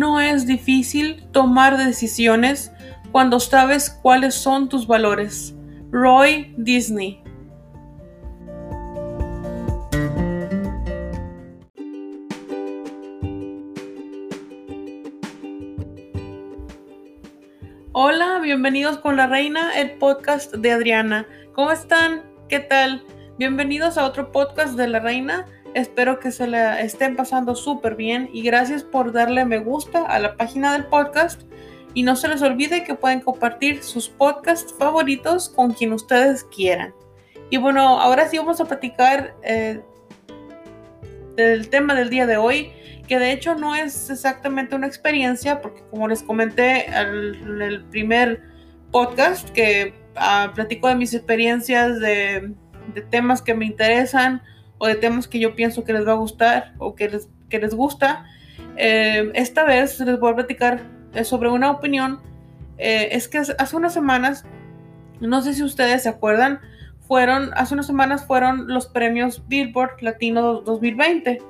No es difícil tomar decisiones cuando sabes cuáles son tus valores. Roy Disney Hola, bienvenidos con la reina, el podcast de Adriana. ¿Cómo están? ¿Qué tal? Bienvenidos a otro podcast de la reina. Espero que se la estén pasando súper bien y gracias por darle me gusta a la página del podcast. Y no se les olvide que pueden compartir sus podcasts favoritos con quien ustedes quieran. Y bueno, ahora sí vamos a platicar eh, del tema del día de hoy, que de hecho no es exactamente una experiencia, porque como les comenté en el primer podcast, que uh, platico de mis experiencias de temas que me interesan o de temas que yo pienso que les va a gustar o que les, que les gusta. Eh, esta vez les voy a platicar eh, sobre una opinión. Eh, es que hace unas semanas, no sé si ustedes se acuerdan, fueron, hace unas semanas fueron los premios Billboard Latino 2020.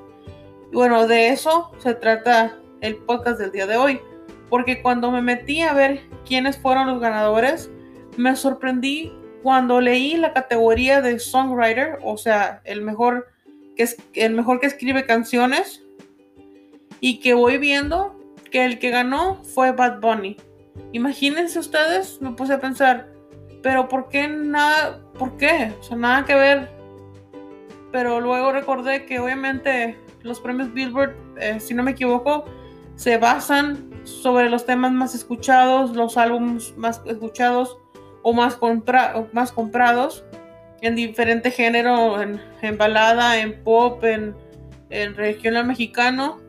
Y bueno, de eso se trata el podcast del día de hoy. Porque cuando me metí a ver quiénes fueron los ganadores, me sorprendí cuando leí la categoría de songwriter, o sea, el mejor que, es, el mejor que escribe canciones, y que voy viendo que el que ganó fue Bad Bunny. Imagínense ustedes, me puse a pensar, pero ¿por qué nada? ¿Por qué? O sea, nada que ver. Pero luego recordé que obviamente los premios Billboard, eh, si no me equivoco, se basan sobre los temas más escuchados, los álbumes más escuchados o más, más comprados en diferente género, en, balada, en pop, en, en, regional mexicano.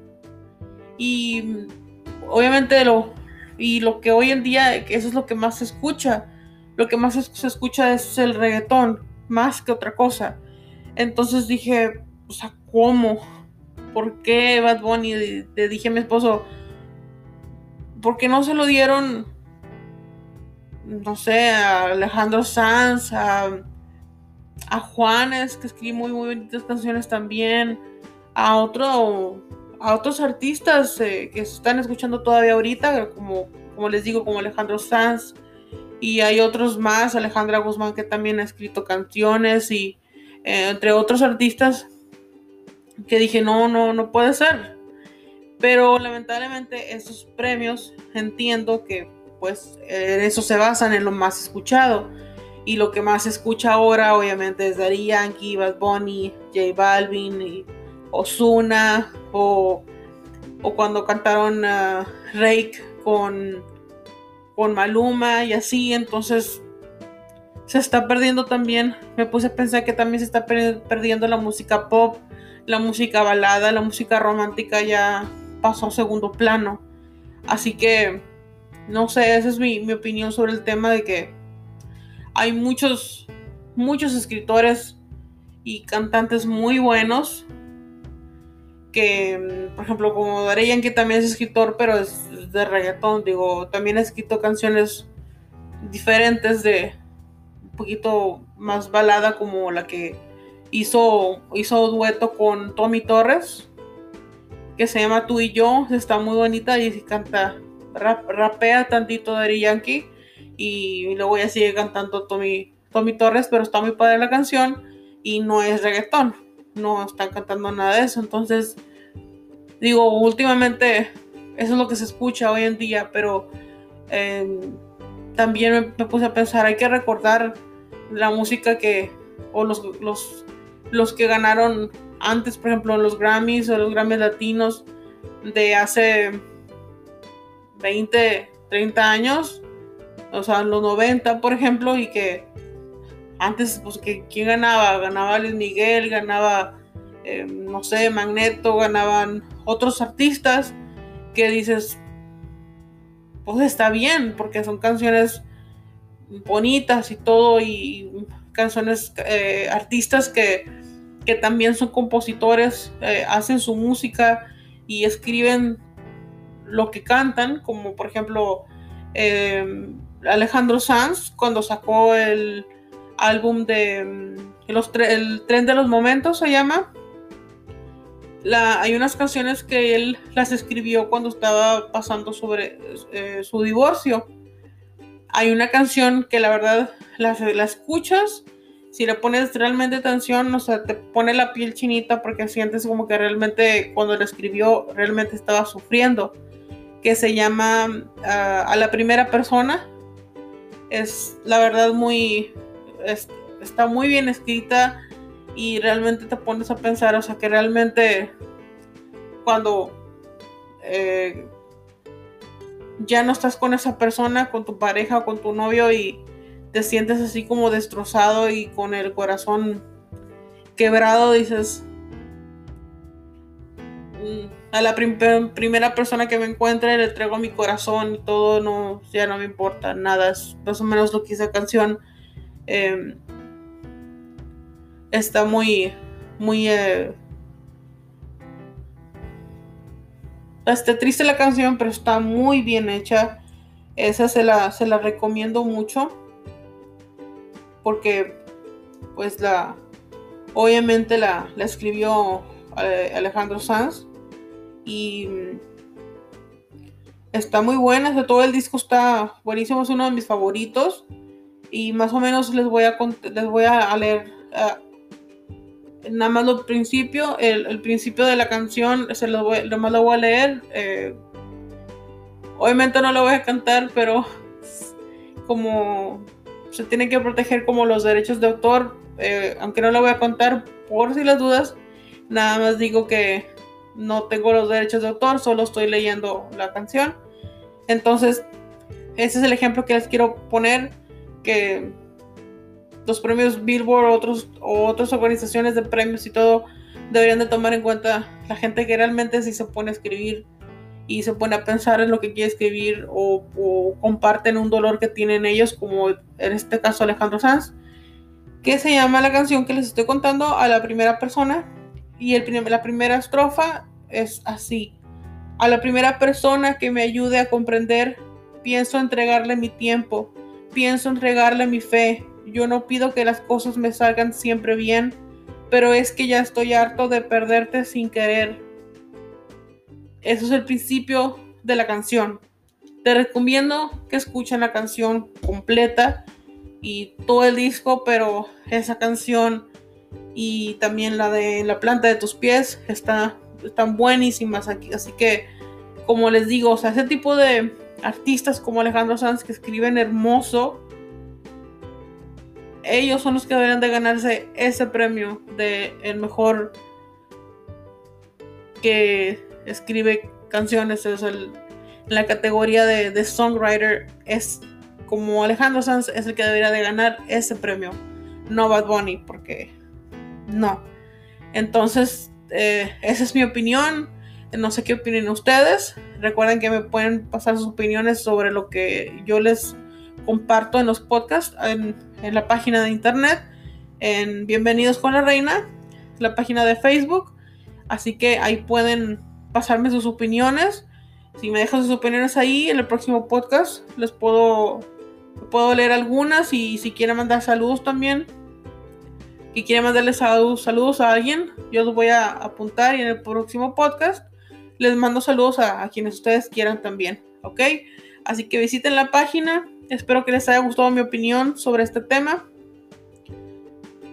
Y obviamente lo, y lo que hoy en día, eso es lo que más se escucha. Lo que más se escucha es el reggaetón, más que otra cosa. Entonces dije, o sea, ¿cómo? ¿Por qué Bad Bunny? Le dije a mi esposo, ¿por qué no se lo dieron no sé, a Alejandro Sanz, a, a Juanes, que escribe muy, muy bonitas canciones también, a otro, a otros artistas eh, que se están escuchando todavía ahorita, como, como les digo, como Alejandro Sanz, y hay otros más, Alejandra Guzmán, que también ha escrito canciones, y eh, entre otros artistas que dije, no, no, no puede ser. Pero lamentablemente esos premios entiendo que pues en eso se basan en lo más escuchado. Y lo que más se escucha ahora, obviamente, es Daddy Yankee, Bad Bunny, J Balvin, Ozuna, o, o cuando cantaron uh, Rake con, con Maluma y así. Entonces, se está perdiendo también. Me puse a pensar que también se está perdiendo la música pop, la música balada, la música romántica ya pasó a segundo plano. Así que no sé, esa es mi, opinión sobre el tema de que hay muchos, muchos escritores y cantantes muy buenos que, por ejemplo, como Dareyan, que también es escritor, pero es de reggaetón, digo, también ha escrito canciones diferentes de un poquito más balada como la que hizo, hizo dueto con Tommy Torres, que se llama Tú y yo, está muy bonita y canta rapea tantito Daddy Yankee y luego ya sigue cantando Tommy, Tommy Torres, pero está muy padre la canción y no es reggaetón, no están cantando nada de eso, entonces digo, últimamente eso es lo que se escucha hoy en día, pero em, también me, puse a pensar, hay que recordar la música que, o los, los, los que ganaron antes, por ejemplo, los Grammys o los Grammys latinos de hace 20, 30 años, o sea, en los 90, por ejemplo, y que antes, pues, que, ¿quién ganaba? Ganaba Luis Miguel, ganaba, eh, no sé, Magneto, ganaban otros artistas que dices, pues está bien, porque son canciones bonitas y todo, y canciones, eh, artistas que, que, también son compositores, eh, hacen su música y escriben lo que cantan, como por ejemplo em, Alejandro Sanz cuando sacó el álbum de mm, El tren de los momentos se llama. la, hay unas canciones que él las escribió cuando estaba pasando sobre eh, su divorcio. Hay una canción que la verdad la, escuchas, si le pones realmente atención, o sea, te pone la piel chinita porque sientes como que realmente cuando la escribió realmente estaba sufriendo, que se llama ah, A la primera persona. Es la verdad muy, está muy bien escrita y realmente te pones a pensar, o sea, que realmente cuando eh, ya no estás con esa persona, con tu pareja o con tu novio y te sientes así como destrozado y con el corazón quebrado, dices, mm, a la primera persona que me encuentre le entrego mi corazón y todo, no, ya no me importa nada, es más o menos lo que esa canción em, está muy, muy... Eh, está triste la canción, pero está muy bien hecha. Esa se la, se la recomiendo mucho. Porque, pues la... Obviamente la, la escribió eh, Alejandro Sanz. Y está muy buena. todo el disco está buenísimo. Es uno de mis favoritos. Y más o menos les voy a, les voy a leer nada más lo principio, el, principio de la canción, se lo lo más lo voy a leer. Eh, obviamente no lo voy a cantar, pero como se tiene que proteger como los derechos de autor, eh, aunque no lo voy a contar por si las dudas, nada más digo que no tengo los derechos de autor, solo estoy leyendo la canción. Entonces, ese es el ejemplo que les quiero poner, que los premios Billboard o, otros, o otras organizaciones de premios y todo deberían de tomar en cuenta la gente que realmente si se pone a escribir y se pone a pensar en lo que quiere escribir o, comparten un dolor que tienen ellos, como en este caso Alejandro Sanz, que se llama la canción que les estoy contando a la primera persona y la primera estrofa es así. A la primera persona que me ayude a comprender, pienso entregarle mi tiempo, pienso entregarle mi fe, yo no pido que las cosas me salgan siempre bien, pero es que ya estoy harto de perderte sin querer. Eso es el principio de la canción. Te recomiendo que escuchen la canción completa y todo el disco, pero esa canción y también la de La planta de tus pies está, están buenísimas aquí. Así que, como les digo, o sea, ese tipo de artistas como Alejandro Sanz que escriben hermoso, ellos son los que deberían de ganarse ese premio de el mejor que escribe canciones. Es el, en la categoría de, songwriter es como Alejandro Sanz es el que debería de ganar ese premio. No Bad Bunny, porque no. Entonces, eh, esa es mi opinión. No sé qué opinen ustedes. Recuerden que me pueden pasar sus opiniones sobre lo que yo les comparto en los podcasts, en, la página de internet, en Bienvenidos con la Reina, la página de Facebook. Así que ahí pueden pasarme sus opiniones. Si me dejan sus opiniones ahí, en el próximo podcast les puedo, puedo leer algunas y si quieren mandar saludos también, que quieren mandarles saludos, a alguien, yo los voy a apuntar y en el próximo podcast les mando saludos a, quienes ustedes quieran también, ¿ok? Así que visiten la página, Espero que les haya gustado mi opinión sobre este tema.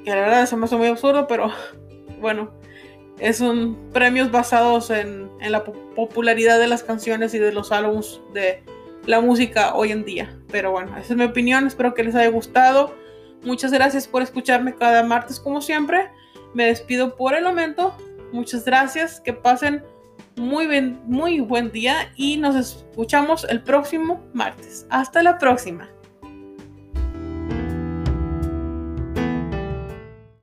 Que la verdad se me hace muy absurdo, pero bueno, son premios basados en, la popularidad de las canciones y de los álbumes de la música hoy en día. Pero bueno, esa es mi opinión. Espero que les haya gustado. Muchas gracias por escucharme cada martes como siempre. Me despido por el momento. Muchas gracias. Que pasen muy, muy buen día y nos escuchamos el próximo martes. Hasta la próxima.